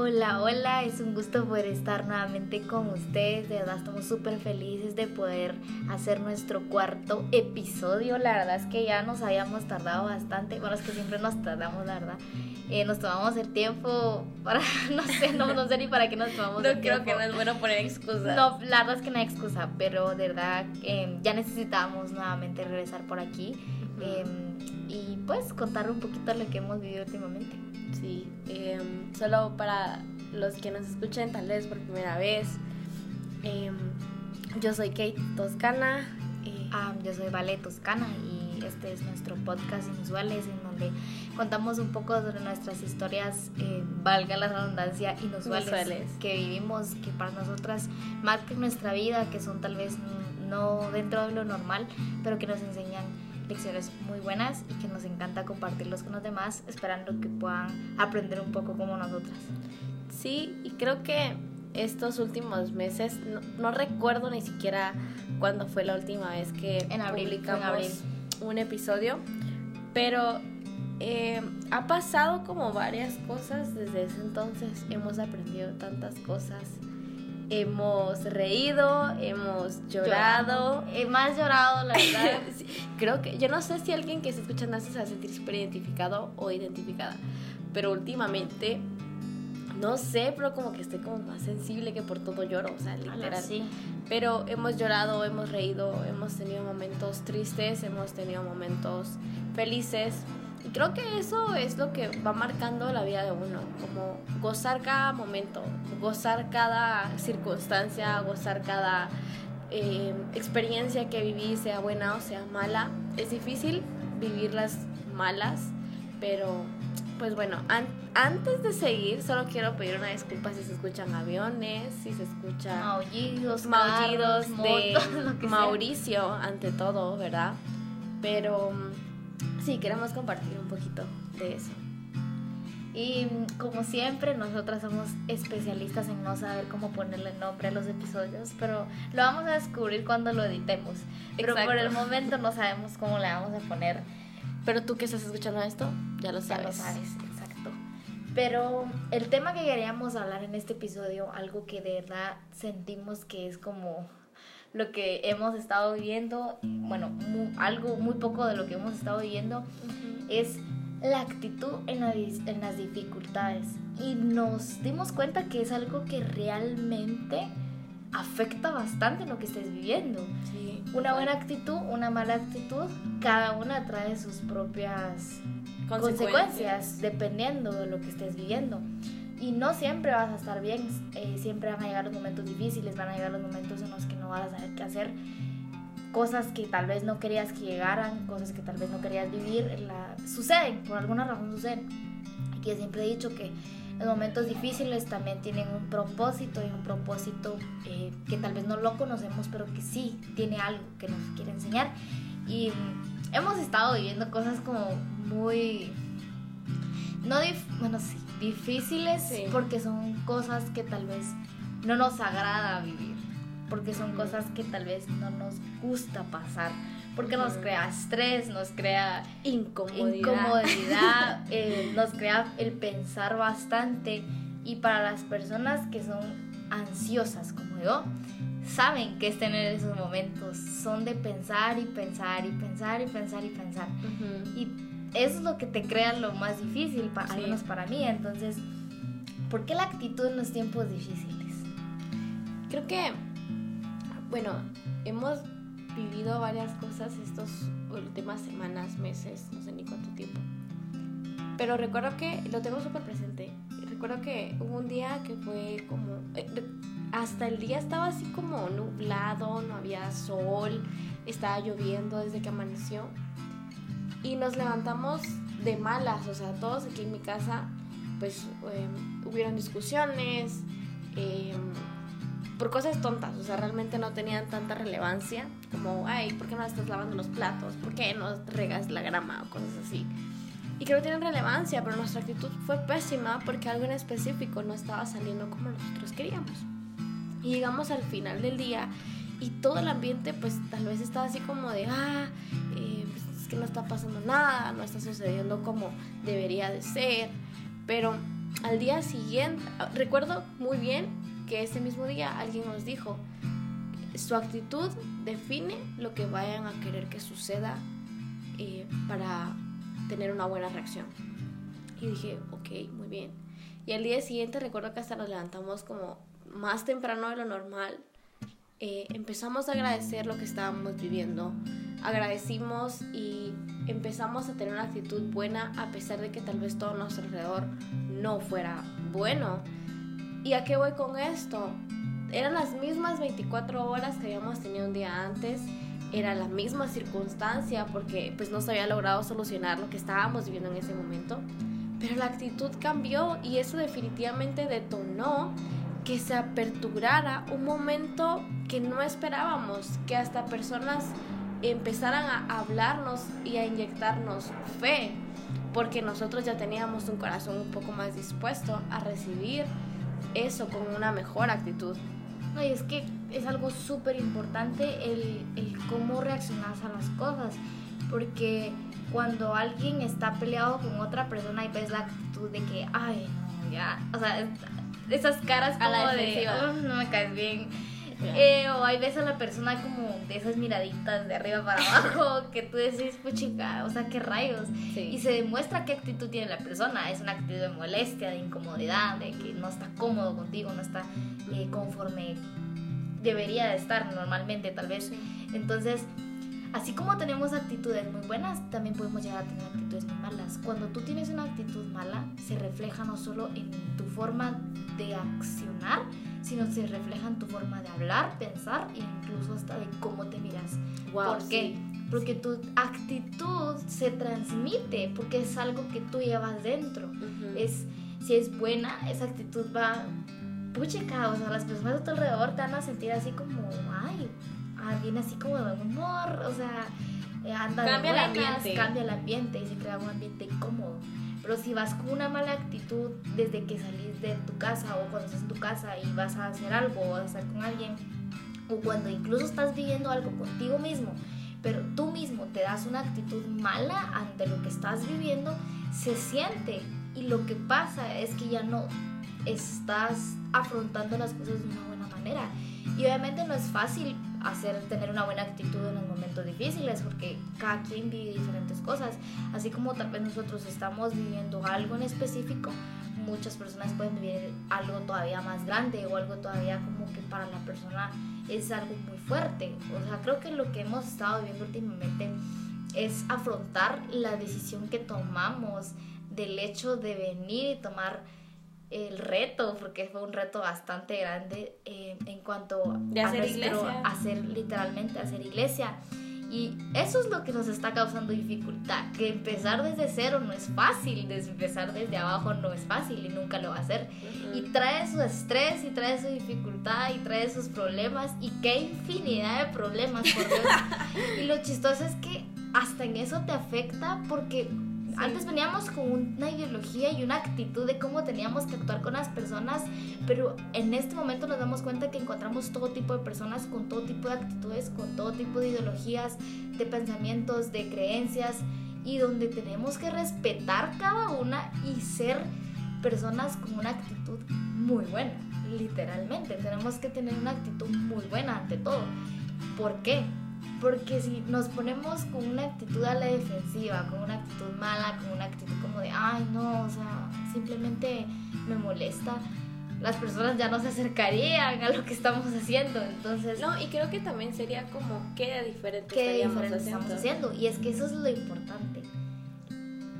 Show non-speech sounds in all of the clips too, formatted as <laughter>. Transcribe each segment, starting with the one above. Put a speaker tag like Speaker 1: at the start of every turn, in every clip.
Speaker 1: Hola, hola, es un gusto poder estar nuevamente con ustedes. De verdad, estamos súper felices de poder hacer nuestro cuarto episodio. La verdad es que ya nos habíamos tardado bastante. Bueno, es que siempre nos tardamos, la verdad. Eh, nos tomamos el tiempo para, <laughs> no sé, no, no sé ni para qué nos tomamos
Speaker 2: no
Speaker 1: el
Speaker 2: creo
Speaker 1: tiempo.
Speaker 2: que no es bueno poner excusas.
Speaker 1: No, la verdad es que no hay excusa, pero de verdad eh, ya necesitábamos nuevamente regresar por aquí eh, y pues contar un poquito lo que hemos vivido últimamente.
Speaker 2: Sí, em, solo para los que nos escuchen tal vez por primera vez. em, yo soy Kate Toscana. eh,
Speaker 1: Ah, yo soy Vale Toscana y este es nuestro podcast Inusuales en donde contamos un poco sobre nuestras historias, eh, valga la redundancia, inusuales,
Speaker 2: Inusuales.
Speaker 1: que vivimos, que para nosotras marcan nuestra vida, que son tal vez no dentro de lo normal, pero que nos enseñan lecciones muy buenas y que nos encanta compartirlos con los demás, esperando que puedan aprender un poco como nosotras.
Speaker 2: Sí, y creo que estos últimos meses, no, no recuerdo ni siquiera cuándo fue la última vez que
Speaker 1: En abril, fue en
Speaker 2: publicamos
Speaker 1: abril.
Speaker 2: Un episodio, pero eh, ha pasado como varias cosas desde ese entonces. Hemos aprendido tantas cosas. Hemos reído, hemos llorado.
Speaker 1: He más llorado, la <laughs> verdad.
Speaker 2: Creo que, yo no sé si alguien que está escuchando esto se va a sentir súper identificado o identificada, pero últimamente, no sé, pero como que estoy como más sensible que por todo lloro, o sea, literal.
Speaker 1: sí.
Speaker 2: Pero hemos llorado, hemos reído, hemos tenido momentos tristes, hemos tenido momentos felices. Y creo que eso es lo que va marcando la vida de uno, como gozar cada momento, gozar cada circunstancia, gozar cada eh, experiencia que viví, sea buena o sea mala. Es difícil vivir las malas, pero pues bueno, an- antes de seguir, solo quiero pedir una disculpa si se escuchan aviones, si se escuchan
Speaker 1: Maullidos,
Speaker 2: maullidos
Speaker 1: carros,
Speaker 2: de
Speaker 1: motos, <laughs> sea.
Speaker 2: Mauricio ante todo, ¿verdad? Pero mm, sí, queremos compartir un poquito de eso.
Speaker 1: Y mm, como siempre, nosotras somos especialistas en no saber cómo ponerle nombre a los episodios, pero lo vamos a descubrir cuando lo editemos. Pero
Speaker 2: Exacto.
Speaker 1: por el momento no sabemos cómo le vamos a poner.
Speaker 2: Pero tú que estás escuchando esto, ya lo
Speaker 1: Ya
Speaker 2: sabes.
Speaker 1: lo sabes, exacto. Pero el tema que queríamos hablar en este episodio, algo que de verdad sentimos que es como lo que hemos estado viviendo, bueno, algo muy poco de lo que hemos estado viviendo, es la actitud en, la en las dificultades. Y nos dimos cuenta que es algo que realmente afecta bastante lo que estés viviendo.
Speaker 2: Sí.
Speaker 1: Una buena actitud, una mala actitud, cada una trae sus propias consecuencias dependiendo de lo que estés viviendo. Y no siempre vas a estar bien, eh, siempre van a llegar los momentos difíciles, van a llegar los momentos en los que no vas a saber qué hacer, cosas que tal vez no querías que llegaran, cosas que tal vez no querías vivir, la, suceden, por alguna razón suceden. Aquí siempre he dicho que los momentos difíciles también tienen un propósito y un propósito eh, que tal vez no lo conocemos, pero que sí tiene algo que nos quiere enseñar. Y hemos estado viviendo cosas como muy, no, dif- bueno, sí, difíciles
Speaker 2: Sí.
Speaker 1: porque son cosas que tal vez no nos agrada vivir, porque son cosas que tal vez no nos gusta pasar, porque nos crea estrés, nos crea
Speaker 2: Incomodidad.
Speaker 1: incomodidad, <laughs> eh, nos crea el pensar bastante y para las personas que son ansiosas como yo, saben que es tener esos momentos, son de pensar y pensar y pensar y pensar y pensar.
Speaker 2: Ujú.
Speaker 1: Y eso es lo que te crea lo más difícil, al menos para mí. Entonces, ¿por qué la actitud en los tiempos difíciles?
Speaker 2: Creo que, bueno, hemos vivido varias cosas estas últimas semanas, meses, no sé ni cuánto tiempo. Pero recuerdo que lo tengo súper presente. Recuerdo que hubo un día que fue como... eh, hasta el día estaba así como nublado, no había sol, estaba lloviendo desde que amaneció. Y nos levantamos de malas, o sea, todos aquí en mi casa, pues eh, hubieron discusiones. eh, por cosas tontas, o sea, realmente no tenían tanta relevancia como, ay, ¿por qué no estás lavando los platos? ¿Por qué no regas la grama o cosas así? Y que tienen relevancia, pero nuestra actitud fue pésima porque algo en específico no estaba saliendo como nosotros queríamos. Y llegamos al final del día y todo el ambiente pues tal vez estaba así como de, ah, eh, pues, es que no está pasando nada, no está sucediendo como debería de ser, pero al día siguiente, recuerdo muy bien que ese mismo día alguien nos dijo, su actitud define lo que vayan a querer que suceda eh, para tener una buena reacción. Y dije, ok, muy bien. Y al día siguiente recuerdo que hasta nos levantamos como más temprano de lo normal. Eh, empezamos a agradecer lo que estábamos viviendo. Agradecimos y empezamos a tener una actitud buena a pesar de que tal vez todo nuestro alrededor no fuera bueno. ¿Y a qué voy con esto? Eran las mismas 24 horas que habíamos tenido un día antes, era la misma circunstancia porque pues no se había logrado solucionar lo que estábamos viviendo en ese momento, pero la actitud cambió y eso definitivamente detonó que se aperturara un momento que no esperábamos, que hasta personas empezaran a hablarnos y a inyectarnos fe, porque nosotros ya teníamos un corazón un poco más dispuesto a recibir eso con una mejor actitud.
Speaker 1: No, y es que es algo súper importante el, el cómo reaccionas a las cosas, porque cuando alguien está peleado con otra persona y ves la actitud de que, ay, no, ya, o sea, esas caras como a la de, oh, no me caes bien <laughs> eh, o hay veces a la persona como de esas miraditas de arriba para abajo <laughs> que tú decís, pues chica, o sea, qué rayos. Y se demuestra qué actitud tiene la persona. Es una actitud de molestia, de incomodidad, de que no está cómodo contigo, no está eh, conforme debería de estar normalmente, tal vez. Entonces, Así como tenemos actitudes muy buenas, también podemos llegar a tener actitudes muy malas. Cuando tú tienes una actitud mala, se refleja no solo en tu forma de accionar, sino se refleja en tu forma de hablar, pensar e incluso hasta de cómo te miras. ¿Por qué? Porque tu actitud se transmite, porque es algo que tú llevas dentro. es, si es buena, esa actitud va... Puchica, o sea, las personas de tu alrededor te van a sentir así como, ay, viene así como de humor, o sea, eh, anda cambia de buenas, el ambiente. cambia el ambiente y se crea un ambiente incómodo. Pero si vas con una mala actitud desde que salís de tu casa o cuando estás en tu casa y vas a hacer algo o a estar con alguien, o cuando incluso estás viviendo algo contigo mismo, pero tú mismo te das una actitud mala ante lo que estás viviendo, se siente. Y lo que pasa es que ya no estás afrontando las cosas de una buena manera. Y obviamente no es fácil hacer tener una buena actitud en los momentos difíciles porque cada quien vive diferentes cosas así como tal vez nosotros estamos viviendo algo en específico muchas personas pueden vivir algo todavía más grande o algo todavía como que para la persona es algo muy fuerte o sea creo que lo que hemos estado viviendo últimamente es afrontar la decisión que tomamos del hecho de venir y tomar el reto, porque fue un reto bastante grande eh, en cuanto
Speaker 2: a hacer iglesia.
Speaker 1: hacer literalmente hacer iglesia. Y eso es lo que nos está causando dificultad, que empezar desde cero no es fácil, empezar desde abajo no es fácil y nunca lo va a hacer. Y trae su estrés y trae su dificultad y trae sus problemas y qué infinidad de problemas, por Dios. <laughs> y lo chistoso es que hasta en eso te afecta porque antes veníamos con una ideología y una actitud de cómo teníamos que actuar con las personas, pero en este momento nos damos cuenta que encontramos todo tipo de personas con todo tipo de actitudes, con todo tipo de ideologías, de pensamientos, de creencias, y donde tenemos que respetar cada una y ser personas con una actitud muy buena, literalmente. Tenemos que tener una actitud muy buena ante todo. ¿Por qué? Porque si nos ponemos con una actitud a la defensiva, con una actitud mala, con una actitud como de, ay, no, o sea, simplemente me molesta, las personas ya no se acercarían a lo que estamos haciendo. Entonces.
Speaker 2: No, y creo que también sería como, ¿qué diferente,
Speaker 1: ¿qué diferente estamos haciendo? Y es que eso es lo importante.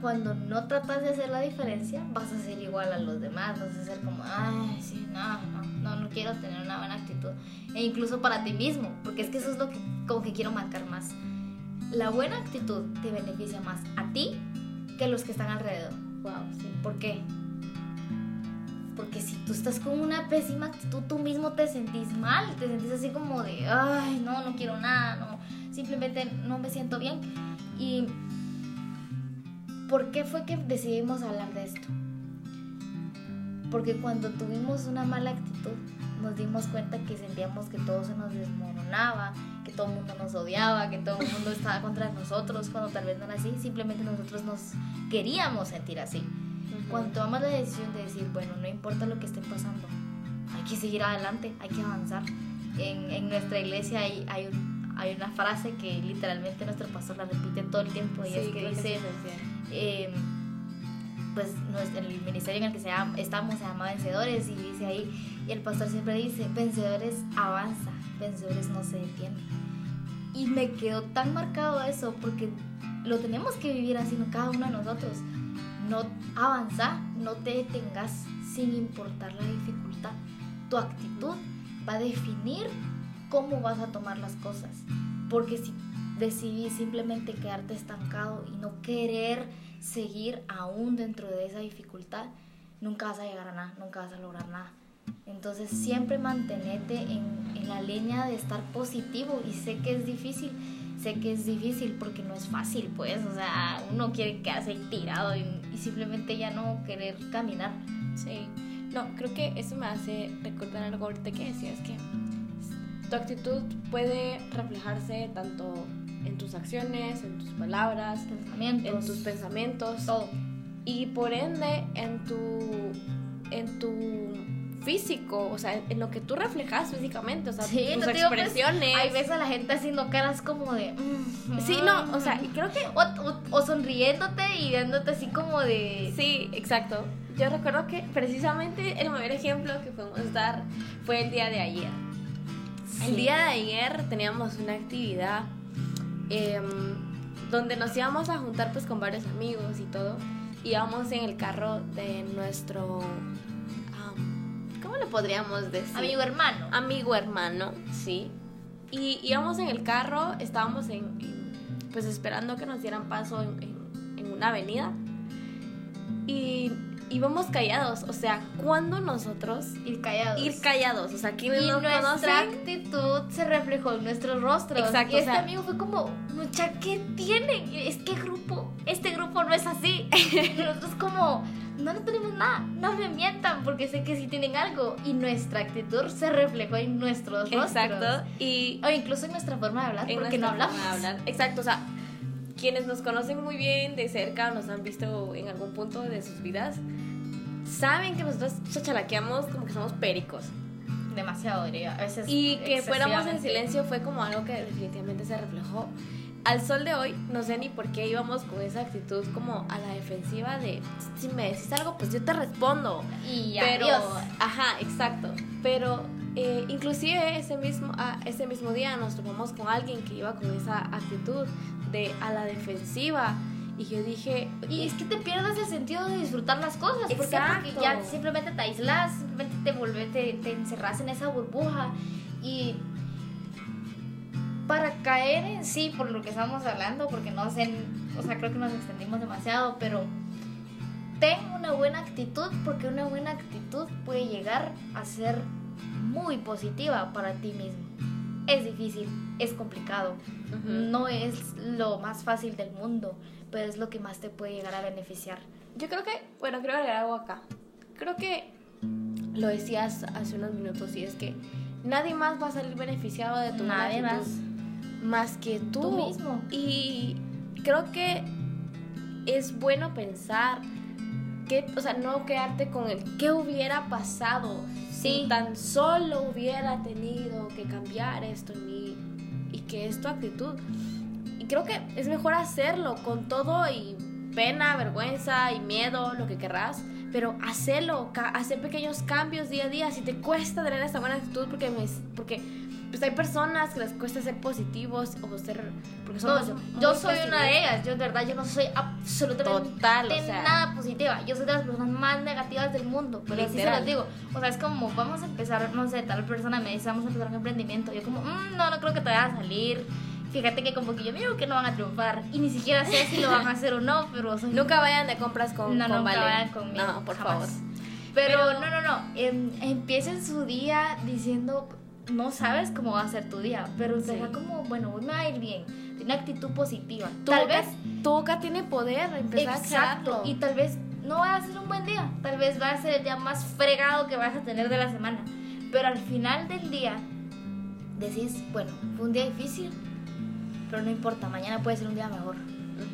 Speaker 1: Cuando no tratas de hacer la diferencia, vas a ser igual a los demás, vas a ser como, ay, sí, no, no no, no quiero tener una buena actitud. E incluso para ti mismo, porque es que eso es lo que como que quiero marcar más. La buena actitud te beneficia más a ti que a los que están alrededor.
Speaker 2: Wow, sí.
Speaker 1: ¿Por qué? Porque si tú estás con una pésima actitud, tú mismo te sentís mal, te sentís así como de, ay, no, no quiero nada, no, simplemente no me siento bien. ¿Y por qué fue que decidimos hablar de esto? Porque cuando tuvimos una mala actitud, nos dimos cuenta que sentíamos que todo se nos desmoronaba, que todo el mundo nos odiaba, que todo el mundo estaba contra nosotros, cuando tal vez no era así, simplemente nosotros nos queríamos sentir así. Cuando tomamos la decisión de decir, bueno, no importa lo que esté pasando, hay que seguir adelante, hay que avanzar. En, en nuestra iglesia hay, hay, hay, una frase que literalmente nuestro pastor la repite todo el tiempo y es que dice, eh, pues el ministerio en el que se estamos se llama Vencedores y dice ahí, y el pastor siempre dice, vencedores avanza, vencedores no se detienen. Y me quedó tan marcado eso porque lo tenemos que vivir así cada uno de nosotros. No avanza, no te detengas sin importar la dificultad. Tu actitud va a definir cómo vas a tomar las cosas. Porque si decidís simplemente quedarte estancado y no querer seguir aún dentro de esa dificultad, nunca vas a llegar a nada, nunca vas a lograr nada. Entonces siempre mantenete en, la línea de estar positivo y sé que es difícil, sé que es difícil porque no es fácil, pues, o sea, uno quiere quedarse tirado y, y simplemente ya no querer caminar.
Speaker 2: Sí, no, creo que eso me hace recordar algo ahorita que decías que tu actitud puede reflejarse tanto en tus acciones, en tus palabras,
Speaker 1: pensamientos.
Speaker 2: en tus pensamientos,
Speaker 1: todo.
Speaker 2: Y por ende en tu en tu físico, o sea, en lo que tú reflejas físicamente, o sea, tus
Speaker 1: pues,
Speaker 2: expresiones.
Speaker 1: hay veces a la gente haciendo caras como de...
Speaker 2: Mm, sí, no, o sea, creo que...
Speaker 1: O, o, sonriéndote y viéndote así como de...
Speaker 2: Sí, exacto. Yo recuerdo que precisamente el mayor ejemplo que podemos dar fue el día de ayer. El día de ayer teníamos una actividad em, donde nos íbamos a juntar pues con varios amigos y todo. Íbamos en el carro de nuestro... ¿Cómo le podríamos decir?
Speaker 1: Amigo hermano.
Speaker 2: Amigo hermano, sí. Y íbamos en el carro, estábamos en, pues esperando que nos dieran paso en, en una avenida. Y íbamos callados. O sea, cuando nosotros
Speaker 1: ir callados.
Speaker 2: Ir callados. O sea, ¿quién
Speaker 1: y
Speaker 2: no
Speaker 1: nuestra actitud se reflejó en nuestros rostros.
Speaker 2: Exacto.
Speaker 1: Y este amigo fue como, mucha, ¿qué tienen? Es que grupo, este grupo no es así. <laughs> y nosotros como, no, no tenemos nada. No me mientan porque sé que sí tienen algo. Y nuestra actitud se reflejó en nuestros rostros.
Speaker 2: Exacto. Y,
Speaker 1: o incluso en nuestra forma de hablar, porque no hablamos.
Speaker 2: hablar. Exacto. O sea, quienes nos conocen muy bien de cerca o nos han visto en algún punto de sus vidas, saben que nosotros chachalaqueamos como que somos pericos.
Speaker 1: Demasiado, diría. A veces
Speaker 2: y que fuéramos en silencio fue como algo que definitivamente se reflejó. Al sol de hoy, no sé ni por qué íbamos con esa actitud como a la defensiva de si me decís algo, pues yo te respondo.
Speaker 1: Y
Speaker 2: Pero, ajá, exacto. Pero eh, inclusive ese mismo, ah, ese mismo día nos topamos con alguien que iba con esa actitud de a la defensiva y yo dije,
Speaker 1: y es que te pierdas el sentido de disfrutar las cosas. ¿Por qué? Porque ya simplemente te aislas, simplemente te vuelves, te, te encerras en esa burbuja. Y para caer en sí, por lo que estamos hablando, porque no sé, o sea, creo que nos extendimos demasiado, pero ten una buena actitud, porque una buena actitud puede llegar a ser muy positiva para ti mismo. Es difícil, es complicado, no es lo más fácil del mundo, pero es lo que más te puede llegar a beneficiar.
Speaker 2: Yo creo que, bueno, quiero agregar algo acá. Creo que lo decías hace unos minutos y es que nadie más va a salir beneficiado de tu
Speaker 1: Nadie más.
Speaker 2: Más que tú.
Speaker 1: Tú mismo.
Speaker 2: Y creo que es bueno pensar que, o sea, no quedarte con el qué hubiera pasado si tan solo hubiera tenido que cambiar esto en mí y que es tu actitud creo que es mejor hacerlo con todo y pena, vergüenza y miedo, lo que querrás, pero hacerlo, hacer pequeños cambios día a día. Si te cuesta tener esta buena actitud, porque, me, porque pues hay personas que les cuesta ser positivos o ser... Porque
Speaker 1: yo soy una de ellas, yo de verdad, yo no soy absolutamente
Speaker 2: Total,
Speaker 1: nada positiva. Yo soy de las personas más negativas del mundo, pero así se los digo. O sea, es como, vamos a empezar, no sé, tal persona me dice, vamos a empezar un emprendimiento. Yo como, mm, no, no creo que te vaya a salir fíjate que como que yo digo que no van a triunfar y ni siquiera sé si lo van a hacer o no, pero <laughs>
Speaker 2: nunca vayan de compras con
Speaker 1: no,
Speaker 2: con
Speaker 1: nunca vayan conmigo,
Speaker 2: no, por favor.
Speaker 1: Pero, no, no, no, em, empiecen su día diciendo no sabes cómo va a ser tu día, pero será como, bueno, hoy me va a ir bien. Tiene una actitud positiva. tal vez
Speaker 2: tu boca tiene poder, empezar
Speaker 1: exacto, y tal vez no va a ser un buen día, tal vez va a ser el día más fregado que vas a tener de la semana, pero al final del día decís, bueno, fue un día difícil, pero no importa, mañana puede ser un día mejor.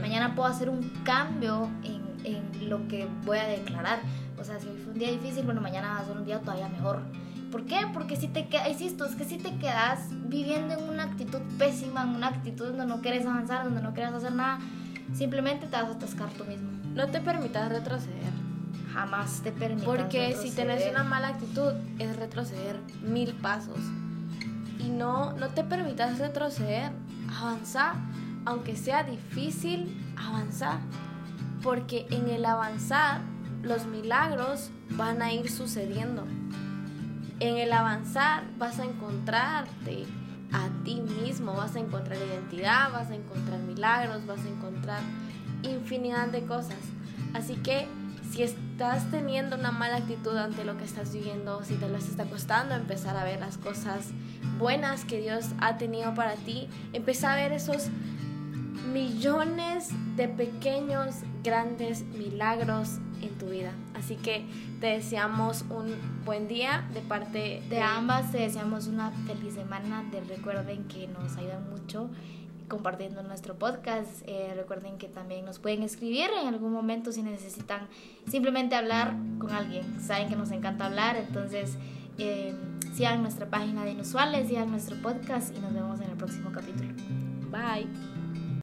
Speaker 1: Mañana puedo hacer un cambio en, en lo que voy a declarar. O sea, si hoy fue un día difícil, bueno, mañana va a ser un día todavía mejor. ¿Por qué? Porque si te quedas, insisto, es que si te quedas viviendo en una actitud pésima, en una actitud donde no quieres avanzar, donde no quieres hacer nada, simplemente te vas a atascar tú mismo.
Speaker 2: No te permitas retroceder.
Speaker 1: Jamás te permitas
Speaker 2: Porque si tenés una mala actitud, es retroceder mil pasos. Y no, no te permitas retroceder, avanza, aunque sea difícil, avanza. Porque en el avanzar, los milagros van a ir sucediendo. En el avanzar vas a encontrarte a ti mismo, vas a encontrar identidad, vas a encontrar milagros, vas a encontrar infinidad de cosas. Así que si estás teniendo una mala actitud ante lo que estás viviendo, si te lo está costando empezar a ver las cosas buenas que Dios ha tenido para ti, empieza a ver esos millones de pequeños, grandes milagros en tu vida. Así que te deseamos un buen día de parte
Speaker 1: de, ambas. Te deseamos una feliz semana. Te recuerden que nos ayudan mucho compartiendo nuestro podcast. Eh, recuerden que también nos pueden escribir en algún momento si necesitan simplemente hablar con alguien. Saben que nos encanta hablar, entonces eh, sigan nuestra página de Inusuales, sigan nuestro podcast y nos vemos en el próximo capítulo.
Speaker 2: Bye.